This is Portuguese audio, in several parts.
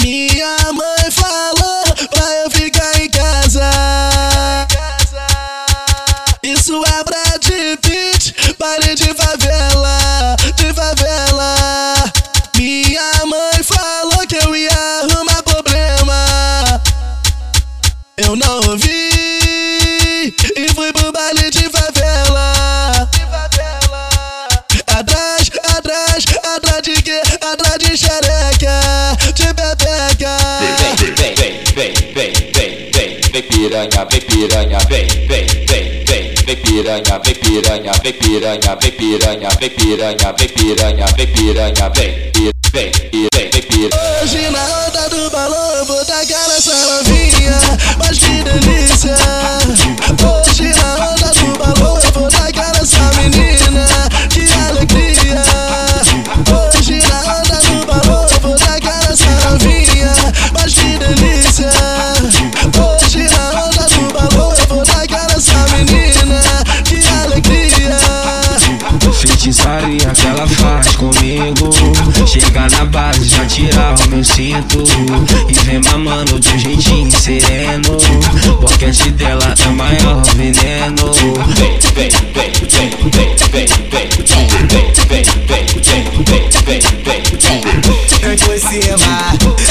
Minha mãe falou pra eu ficar em casa. Isso é Brad Pitt, baile de favela, de favela. Minha mãe falou que eu ia arrumar problema. Eu não ouvi e fui pro baile de favela. Atrás, atrás, atrás de quê? Atrás de xereca, piranha, vem piranha, vem, vem, vem, vem, vem piranha, vem piranha, vem piranha, vem piranha, vem piranha, vem piranha, vem piranha, vem, vem, vem, vem piranha. Hoje na onda do balão vou tacar nessa novinha, mas que delícia. pizzaria que ela faz comigo. Chega na base, já tira o meu cinto. E vem mamando de um jeitinho sereno. Boquete dela é o maior veneno. Vem por cima,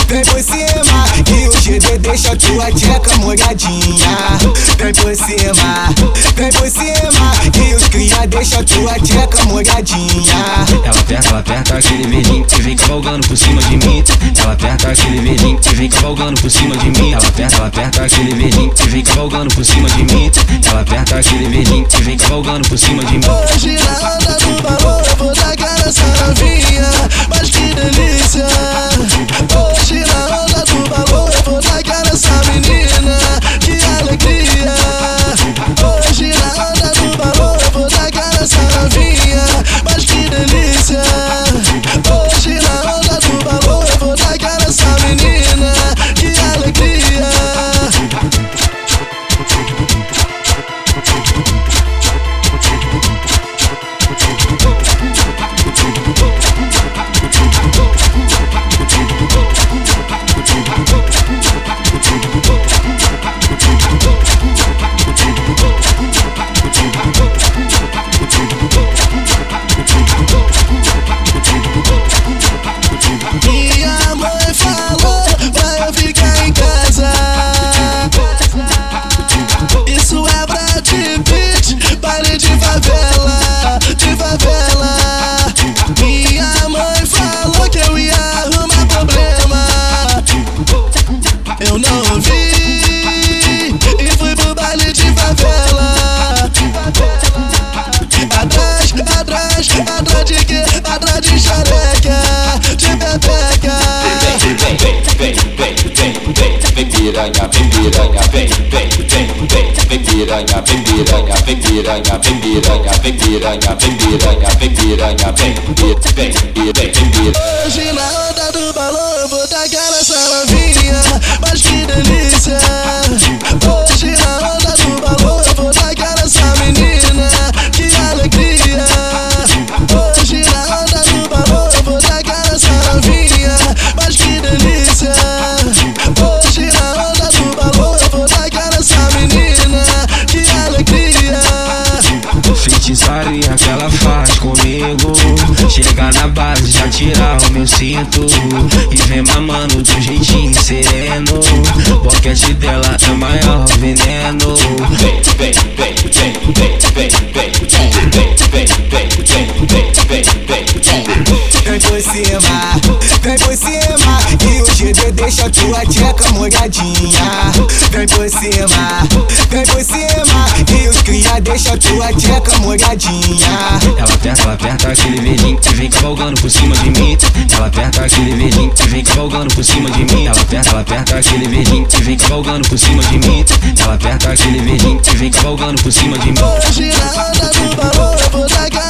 vem por cima Que o GD deixa tua tcheca molhadinha. Vem por cima, vem por cima Cria deixa tua tcheca molhadinha. Ela aperta, ela aperta aquele verdinho que vem cavalgando por cima de mim. Ela aperta aquele verdinho que vem cavalgando por cima de mim. Ela aperta, ela aperta aquele verdinho que vem cavalgando por cima de mim. Ela aperta aquele verdinho que vem cavalgando por cima de mim. Hoje na onda do balão eu vou tacar nessa novinha, mas que delícia. Eu não ouvi e fui pro baile de favela. Atrás, atrás, atrás de quê? Atrás de xereca, de pepeca. Vem, vem, vem, vem, vem, vem, vem piranha, vem piranha, vem, vem, vem, vem, vem piranha, vem piranha, vem piranha, vem piranha, vem piranha, vem piranha, vem piranha, vem, vem, vem, vem piranha. Hoje na onda do balão eu vou tacar nessa novinha, Feitiçaria que ela faz comigo. Chega na base, já tira o meu cinto. E vem mamando do jeitinho sereno. Boquete dela é o maior veneno. Vem por cima, vem por cima Que o GD deixa tua tcheca molhadinha. Vem por cima, vem por cima Que os cria deixa tua tcheca molhadinha. Ela aperta, ela aperta aquele verdinho que vem cavalgando por cima de mim. Ela aperta aquele verdinho que vem cavalgando por cima de mim. Ela aperta, ela aperta aquele verdinho que vem cavalgando por cima de mim. Ela aperta aquele verdinho que vem cavalgando por cima de mim. Hoje na onda do balão eu vou tacar